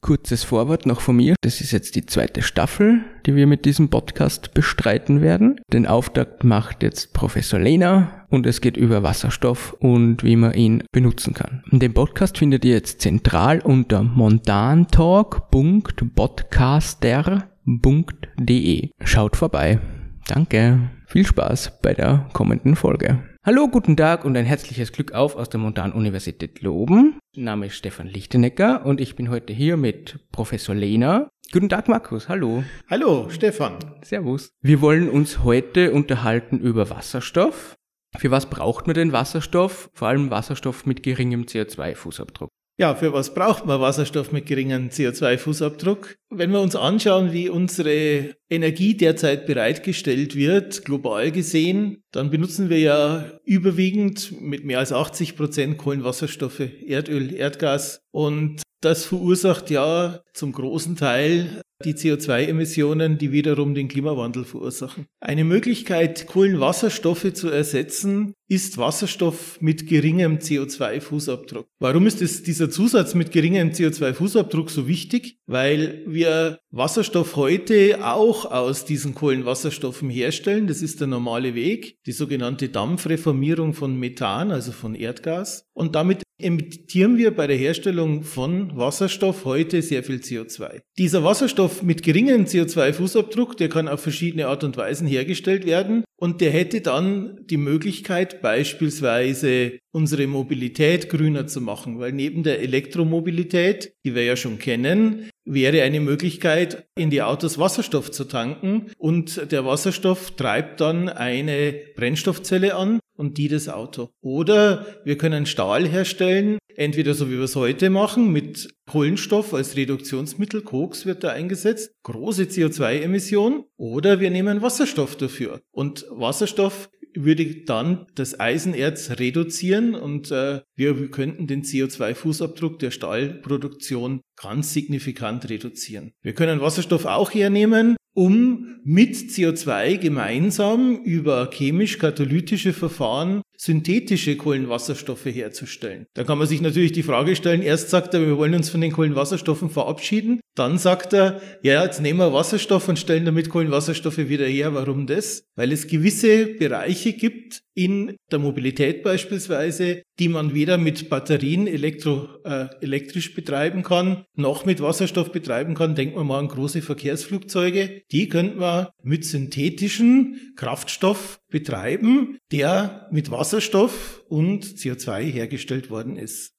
Kurzes Vorwort noch von mir. Das ist jetzt die zweite Staffel, die wir mit diesem Podcast bestreiten werden. Den Auftakt macht jetzt Professor Lena und es geht über Wasserstoff und wie man ihn benutzen kann. Den Podcast findet ihr jetzt zentral unter montantalk.podcaster.de. Schaut vorbei. Danke. Viel Spaß bei der kommenden Folge. Hallo, guten Tag und ein herzliches Glück auf aus der Montanuniversität Loben. Mein Name ist Stefan Lichtenecker und ich bin heute hier mit Professor Lehner. Guten Tag, Markus. Hallo. Hallo, Stefan. Servus. Wir wollen uns heute unterhalten über Wasserstoff. Für was braucht man denn Wasserstoff? Vor allem Wasserstoff mit geringem CO2-Fußabdruck. Ja, für was braucht man Wasserstoff mit geringem CO2-Fußabdruck? Wenn wir uns anschauen, wie unsere Energie derzeit bereitgestellt wird, global gesehen, dann benutzen wir ja überwiegend mit mehr als 80 Prozent Kohlenwasserstoffe, Erdöl, Erdgas und das verursacht ja zum großen Teil die CO2-Emissionen, die wiederum den Klimawandel verursachen. Eine Möglichkeit, Kohlenwasserstoffe zu ersetzen, ist Wasserstoff mit geringem CO2-Fußabdruck. Warum ist es dieser Zusatz mit geringem CO2-Fußabdruck so wichtig? Weil wir Wasserstoff heute auch aus diesen Kohlenwasserstoffen herstellen. Das ist der normale Weg, die sogenannte Dampfreformierung von Methan, also von Erdgas. Und damit emittieren wir bei der Herstellung von Wasserstoff heute sehr viel CO2. Dieser Wasserstoff mit geringem CO2-Fußabdruck, der kann auf verschiedene Art und Weisen hergestellt werden und der hätte dann die Möglichkeit, beispielsweise unsere Mobilität grüner zu machen, weil neben der Elektromobilität, die wir ja schon kennen, wäre eine Möglichkeit, in die Autos Wasserstoff zu tanken und der Wasserstoff treibt dann eine Brennstoffzelle an und die das Auto. Oder wir können Stahl herstellen, entweder so wie wir es heute machen, mit Kohlenstoff als Reduktionsmittel, Koks wird da eingesetzt, große CO2-Emission, oder wir nehmen Wasserstoff dafür. Und Wasserstoff würde dann das Eisenerz reduzieren und äh, wir könnten den CO2-Fußabdruck der Stahlproduktion ganz signifikant reduzieren. Wir können Wasserstoff auch hernehmen, um mit CO2 gemeinsam über chemisch-katalytische Verfahren synthetische Kohlenwasserstoffe herzustellen. Da kann man sich natürlich die Frage stellen, erst sagt er, wir wollen uns von den Kohlenwasserstoffen verabschieden, dann sagt er, ja, jetzt nehmen wir Wasserstoff und stellen damit Kohlenwasserstoffe wieder her. Warum das? Weil es gewisse Bereiche gibt in der Mobilität beispielsweise, die man weder mit Batterien elektro, äh, elektrisch betreiben kann, noch mit Wasserstoff betreiben kann. Denken wir mal an große Verkehrsflugzeuge. Die könnte man mit synthetischen Kraftstoff betreiben, der mit Wasserstoff und CO2 hergestellt worden ist.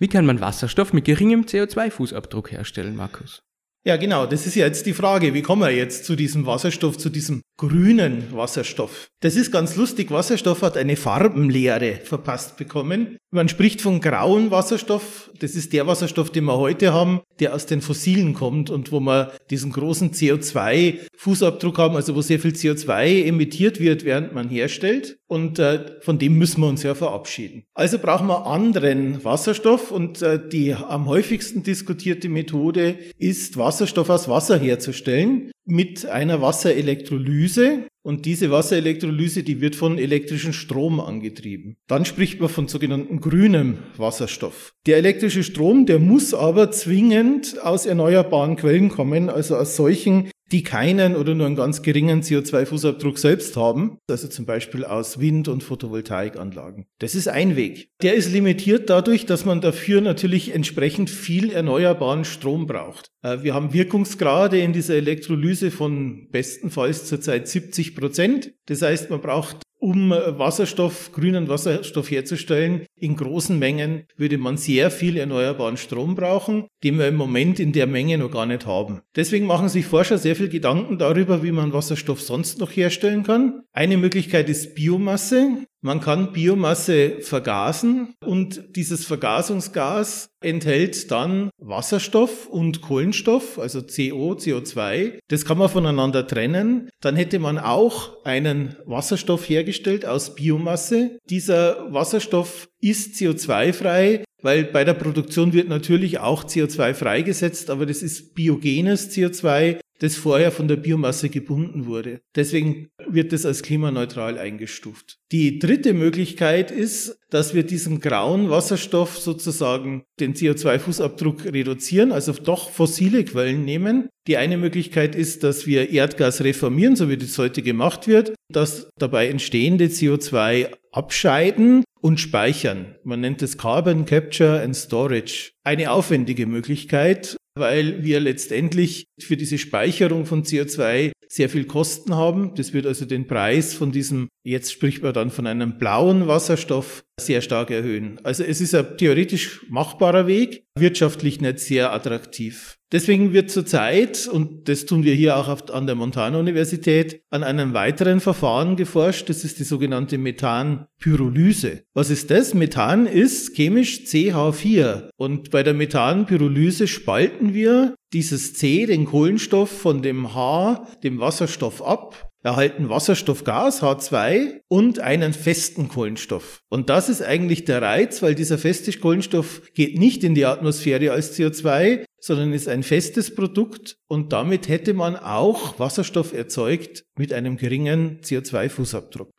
Wie kann man Wasserstoff mit geringem CO2-Fußabdruck herstellen, Markus? Ja, genau. Das ist ja jetzt die Frage. Wie kommen wir jetzt zu diesem Wasserstoff, zu diesem grünen Wasserstoff? Das ist ganz lustig. Wasserstoff hat eine Farbenlehre verpasst bekommen. Man spricht von grauen Wasserstoff. Das ist der Wasserstoff, den wir heute haben, der aus den Fossilen kommt und wo wir diesen großen CO2-Fußabdruck haben, also wo sehr viel CO2 emittiert wird, während man herstellt. Und äh, von dem müssen wir uns ja verabschieden. Also brauchen wir anderen Wasserstoff und äh, die am häufigsten diskutierte Methode ist, Wasserstoff aus Wasser herzustellen mit einer Wasserelektrolyse. Und diese Wasserelektrolyse, die wird von elektrischem Strom angetrieben. Dann spricht man von sogenannten grünem Wasserstoff. Der elektrische Strom, der muss aber zwingend aus erneuerbaren Quellen kommen, also aus solchen, die keinen oder nur einen ganz geringen CO2-Fußabdruck selbst haben, also zum Beispiel aus Wind- und Photovoltaikanlagen. Das ist ein Weg. Der ist limitiert dadurch, dass man dafür natürlich entsprechend viel erneuerbaren Strom braucht. Äh, wir haben Wirkungsgrade in dieser Elektrolyse von bestenfalls zurzeit 70 Prozent. Das heißt, man braucht um Wasserstoff, grünen Wasserstoff herzustellen, in großen Mengen würde man sehr viel erneuerbaren Strom brauchen, den wir im Moment in der Menge noch gar nicht haben. Deswegen machen sich Forscher sehr viel Gedanken darüber, wie man Wasserstoff sonst noch herstellen kann. Eine Möglichkeit ist Biomasse. Man kann Biomasse vergasen und dieses Vergasungsgas enthält dann Wasserstoff und Kohlenstoff, also CO, CO2. Das kann man voneinander trennen. Dann hätte man auch einen Wasserstoff hergestellt aus Biomasse. Dieser Wasserstoff ist CO2-frei, weil bei der Produktion wird natürlich auch CO2 freigesetzt, aber das ist biogenes CO2. das vorher von der Biomasse gebunden wurde. Deswegen wird es als klimaneutral eingestuft. Die dritte Möglichkeit ist, dass wir diesen grauen Wasserstoff sozusagen den CO2-Fußabdruck reduzieren, also doch fossile Quellen nehmen. Die eine Möglichkeit ist, dass wir Erdgas reformieren, so wie das heute gemacht wird, dass dabei entstehende CO2 abscheiden und speichern. Man nennt es Carbon Capture and Storage. Eine aufwendige Möglichkeit, weil wir letztendlich für diese Speicherung von CO2 sehr viel Kosten haben. Das wird also den Preis von diesem, jetzt spricht man dann von einem blauen Wasserstoff, sehr stark erhöhen. Also es ist ein theoretisch machbarer Weg, wirtschaftlich nicht sehr attraktiv. Deswegen wird zurzeit, und das tun wir hier auch an der Montana-Universität, an einem weiteren Verfahren geforscht. Das ist die sogenannte Methanpyrolyse. Was ist das? Methan ist chemisch CH4. Und bei der Methanpyrolyse spalten wir dieses C, den Kohlenstoff, von dem H, dem Wasserstoff ab erhalten Wasserstoffgas H2 und einen festen Kohlenstoff. Und das ist eigentlich der Reiz, weil dieser feste Kohlenstoff geht nicht in die Atmosphäre als CO2, sondern ist ein festes Produkt und damit hätte man auch Wasserstoff erzeugt mit einem geringen CO2-Fußabdruck.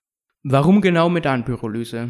Warum genau Methanpyrolyse?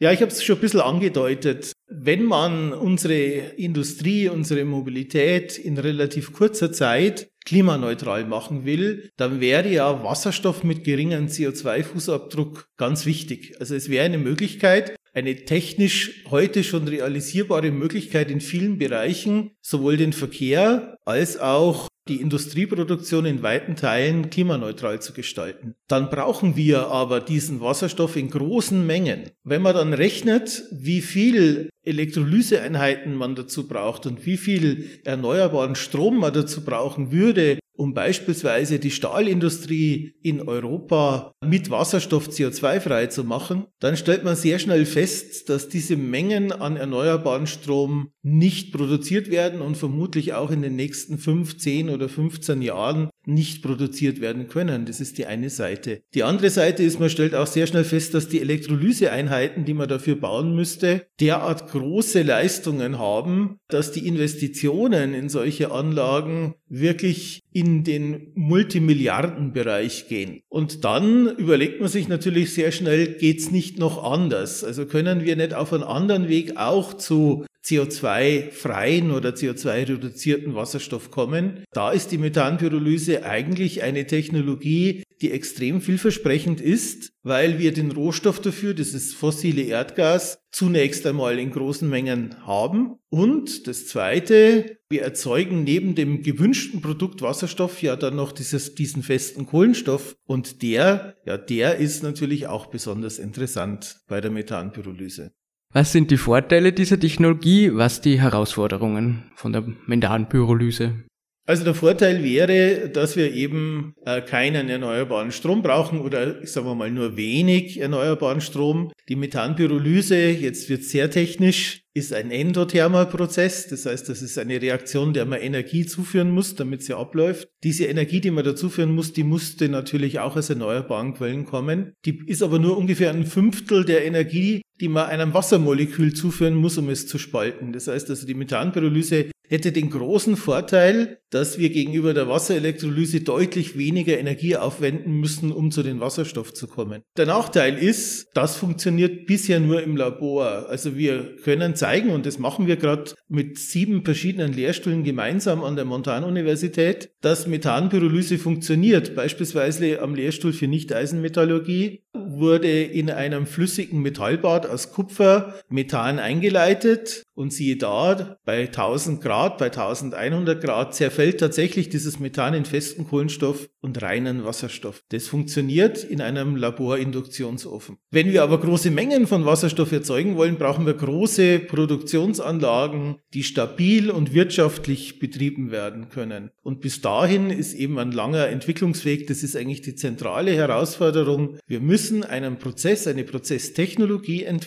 Ja, ich habe es schon ein bisschen angedeutet. Wenn man unsere Industrie, unsere Mobilität in relativ kurzer Zeit klimaneutral machen will, dann wäre ja Wasserstoff mit geringem CO2-Fußabdruck ganz wichtig. Also es wäre eine Möglichkeit, eine technisch heute schon realisierbare Möglichkeit in vielen Bereichen, sowohl den Verkehr als auch die Industrieproduktion in weiten Teilen klimaneutral zu gestalten. Dann brauchen wir aber diesen Wasserstoff in großen Mengen. Wenn man dann rechnet, wie viel Elektrolyseeinheiten man dazu braucht und wie viel erneuerbaren Strom man dazu brauchen würde, um beispielsweise die Stahlindustrie in Europa mit Wasserstoff CO2-frei zu machen, dann stellt man sehr schnell fest, dass diese Mengen an erneuerbaren Strom nicht produziert werden und vermutlich auch in den nächsten 5, 10 oder 15 Jahren nicht produziert werden können. Das ist die eine Seite. Die andere Seite ist, man stellt auch sehr schnell fest, dass die Elektrolyseeinheiten, die man dafür bauen müsste, derart große Leistungen haben, dass die Investitionen in solche Anlagen wirklich in den Multimilliardenbereich gehen. Und dann überlegt man sich natürlich sehr schnell, geht's nicht noch anders? Also können wir nicht auf einen anderen Weg auch zu CO2-freien oder CO2-reduzierten Wasserstoff kommen. Da ist die Methanpyrolyse eigentlich eine Technologie, die extrem vielversprechend ist, weil wir den Rohstoff dafür, das ist fossile Erdgas, zunächst einmal in großen Mengen haben. Und das Zweite, wir erzeugen neben dem gewünschten Produkt Wasserstoff ja dann noch dieses, diesen festen Kohlenstoff. Und der, ja, der ist natürlich auch besonders interessant bei der Methanpyrolyse. Was sind die Vorteile dieser Technologie? Was die Herausforderungen von der Methanpyrolyse? Also der Vorteil wäre, dass wir eben äh, keinen erneuerbaren Strom brauchen oder sagen wir mal nur wenig erneuerbaren Strom. Die Methanpyrolyse, jetzt wird sehr technisch, ist ein endothermer Prozess. Das heißt, das ist eine Reaktion, der man Energie zuführen muss, damit sie abläuft. Diese Energie, die man dazuführen muss, die musste natürlich auch aus erneuerbaren Quellen kommen. Die ist aber nur ungefähr ein Fünftel der Energie, die man einem Wassermolekül zuführen muss, um es zu spalten. Das heißt also, die Methanpyrolyse hätte den großen Vorteil, dass wir gegenüber der Wasserelektrolyse deutlich weniger Energie aufwenden müssen, um zu den Wasserstoff zu kommen. Der Nachteil ist, das funktioniert bisher nur im Labor. Also wir können zeigen, und das machen wir gerade mit sieben verschiedenen Lehrstühlen gemeinsam an der Montan-Universität, dass Methanpyrolyse funktioniert. Beispielsweise am Lehrstuhl für Nicht-Eisenmetallurgie wurde in einem flüssigen Metallbad aus Kupfer Methan eingeleitet und siehe da, bei 1000 Grad, bei 1100 Grad zerfällt tatsächlich dieses Methan in festen Kohlenstoff und reinen Wasserstoff. Das funktioniert in einem Laborinduktionsofen. Wenn wir aber große Mengen von Wasserstoff erzeugen wollen, brauchen wir große Produktionsanlagen, die stabil und wirtschaftlich betrieben werden können. Und bis dahin ist eben ein langer Entwicklungsweg. Das ist eigentlich die zentrale Herausforderung. Wir müssen einen Prozess, eine Prozesstechnologie entwickeln,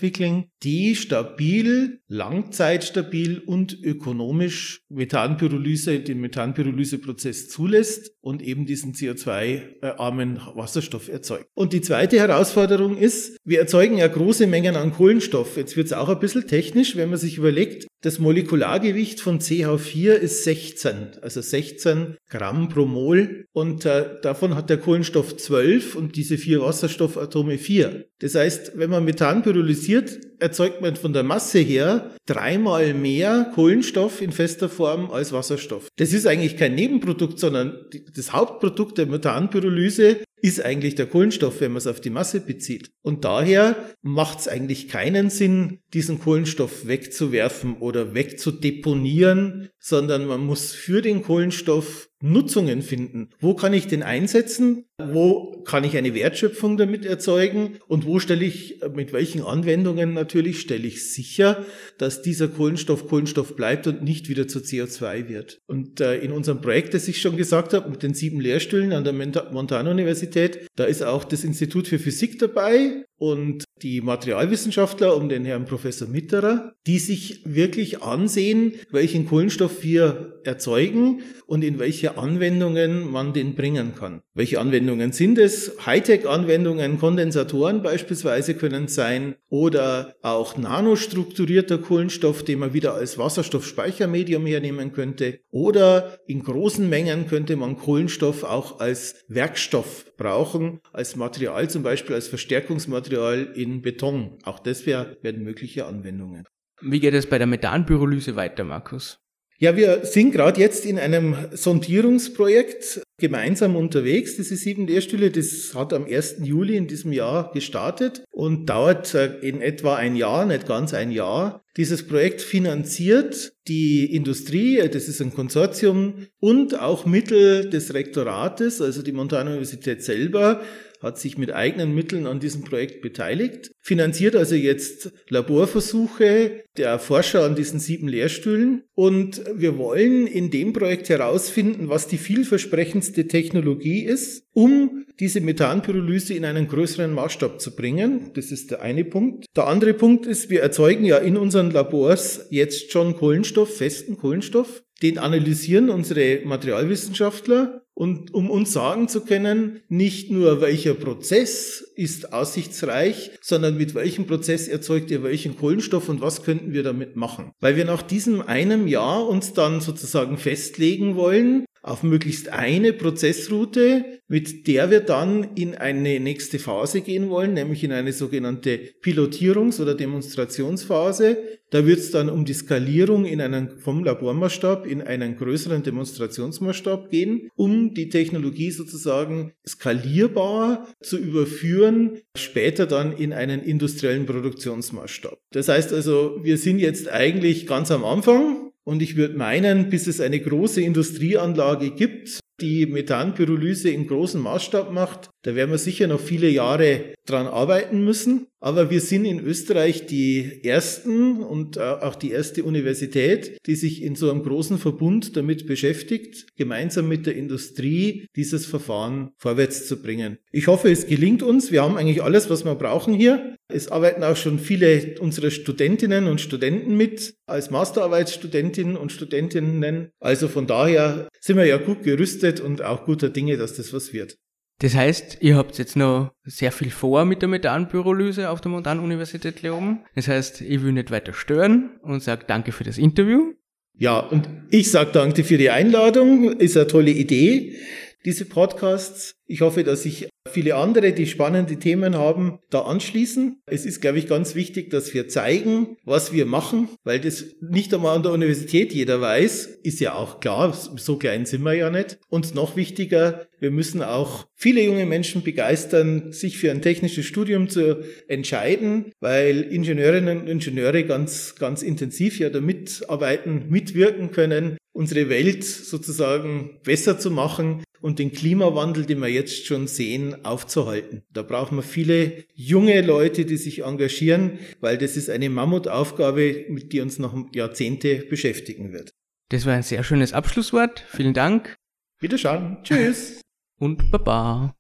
die stabil, langzeitstabil und ökonomisch Methanpyrolyse, den Methanpyrolyseprozess zulässt und eben diesen CO2-armen Wasserstoff erzeugt. Und die zweite Herausforderung ist, wir erzeugen ja große Mengen an Kohlenstoff. Jetzt wird es auch ein bisschen technisch, wenn man sich überlegt, das Molekulargewicht von CH4 ist 16, also 16 Gramm pro Mol und äh, davon hat der Kohlenstoff 12 und diese vier Wasserstoffatome 4. Das heißt, wenn man Methan pyrolysiert, erzeugt man von der Masse her dreimal mehr Kohlenstoff in fester Form als Wasserstoff. Das ist eigentlich kein Nebenprodukt, sondern das Hauptprodukt der Methanpyrolyse ist eigentlich der Kohlenstoff, wenn man es auf die Masse bezieht. Und daher macht es eigentlich keinen Sinn, diesen Kohlenstoff wegzuwerfen oder wegzudeponieren, sondern man muss für den Kohlenstoff Nutzungen finden. Wo kann ich den einsetzen? Wo kann ich eine Wertschöpfung damit erzeugen? Und wo stelle ich, mit welchen Anwendungen natürlich, stelle ich sicher, dass dieser Kohlenstoff Kohlenstoff bleibt und nicht wieder zu CO2 wird. Und äh, in unserem Projekt, das ich schon gesagt habe, mit den sieben Lehrstühlen an der Montana-Universität, da ist auch das Institut für Physik dabei und die Materialwissenschaftler um den Herrn Professor Mitterer, die sich wirklich ansehen, welchen Kohlenstoff wir erzeugen und in welche Anwendungen man den bringen kann. Welche Anwendungen sind es? Hightech-Anwendungen, Kondensatoren beispielsweise können sein oder auch nanostrukturierter Kohlenstoff, den man wieder als Wasserstoffspeichermedium hernehmen könnte oder in großen Mengen könnte man Kohlenstoff auch als Werkstoff brauchen, als Material zum Beispiel als Verstärkungsmaterial in Beton. Auch das wär, werden mögliche Anwendungen. Wie geht es bei der Methanpyrolyse weiter, Markus? Ja, wir sind gerade jetzt in einem Sondierungsprojekt gemeinsam unterwegs. Diese sieben Lehrstühle, das hat am 1. Juli in diesem Jahr gestartet und dauert äh, in etwa ein Jahr, nicht ganz ein Jahr. Dieses Projekt finanziert die Industrie, äh, das ist ein Konsortium und auch Mittel des Rektorates, also die Montana Universität selber hat sich mit eigenen Mitteln an diesem Projekt beteiligt, finanziert also jetzt Laborversuche der Forscher an diesen sieben Lehrstühlen und wir wollen in dem Projekt herausfinden, was die vielversprechendste Technologie ist, um diese Methanpyrolyse in einen größeren Maßstab zu bringen. Das ist der eine Punkt. Der andere Punkt ist, wir erzeugen ja in unseren Labors jetzt schon Kohlenstoff, festen Kohlenstoff. Den analysieren unsere Materialwissenschaftler und um uns sagen zu können, nicht nur welcher Prozess ist aussichtsreich, sondern mit welchem Prozess erzeugt ihr welchen Kohlenstoff und was könnten wir damit machen. Weil wir nach diesem einem Jahr uns dann sozusagen festlegen wollen, auf möglichst eine Prozessroute, mit der wir dann in eine nächste Phase gehen wollen, nämlich in eine sogenannte Pilotierungs- oder Demonstrationsphase. Da wird es dann um die Skalierung in einen, vom Labormaßstab in einen größeren Demonstrationsmaßstab gehen, um die Technologie sozusagen skalierbar zu überführen, später dann in einen industriellen Produktionsmaßstab. Das heißt also, wir sind jetzt eigentlich ganz am Anfang und ich würde meinen, bis es eine große Industrieanlage gibt, die Methanpyrolyse in großem Maßstab macht, da werden wir sicher noch viele Jahre dran arbeiten müssen. Aber wir sind in Österreich die ersten und äh, auch die erste Universität, die sich in so einem großen Verbund damit beschäftigt, gemeinsam mit der Industrie dieses Verfahren vorwärts zu bringen. Ich hoffe, es gelingt uns. Wir haben eigentlich alles, was wir brauchen hier. Es arbeiten auch schon viele unserer Studentinnen und Studenten mit als Masterarbeitsstudentinnen und Studentinnen. Also von daher sind wir ja gut gerüstet und auch guter Dinge, dass das was wird. Das heißt, ihr habt jetzt noch sehr viel vor mit der Methanpyrolyse auf der Montan-Universität Leoben. Das heißt, ich will nicht weiter stören und sage danke für das Interview. Ja, und ich sage danke für die Einladung. Ist eine tolle Idee, diese Podcasts. Ich hoffe, dass sich viele andere, die spannende Themen haben, da anschließen. Es ist, glaube ich, ganz wichtig, dass wir zeigen, was wir machen, weil das nicht einmal an der Universität jeder weiß, ist ja auch klar, so klein sind wir ja nicht. Und noch wichtiger, wir müssen auch viele junge Menschen begeistern, sich für ein technisches Studium zu entscheiden, weil Ingenieurinnen und Ingenieure ganz, ganz intensiv ja da mitarbeiten, mitwirken können, unsere Welt sozusagen besser zu machen und den Klimawandel, den wir jetzt schon sehen, aufzuhalten. Da brauchen wir viele junge Leute, die sich engagieren, weil das ist eine Mammutaufgabe, mit die uns noch Jahrzehnte beschäftigen wird. Das war ein sehr schönes Abschlusswort. Vielen Dank. Wiederschauen. Tschüss. Und Baba.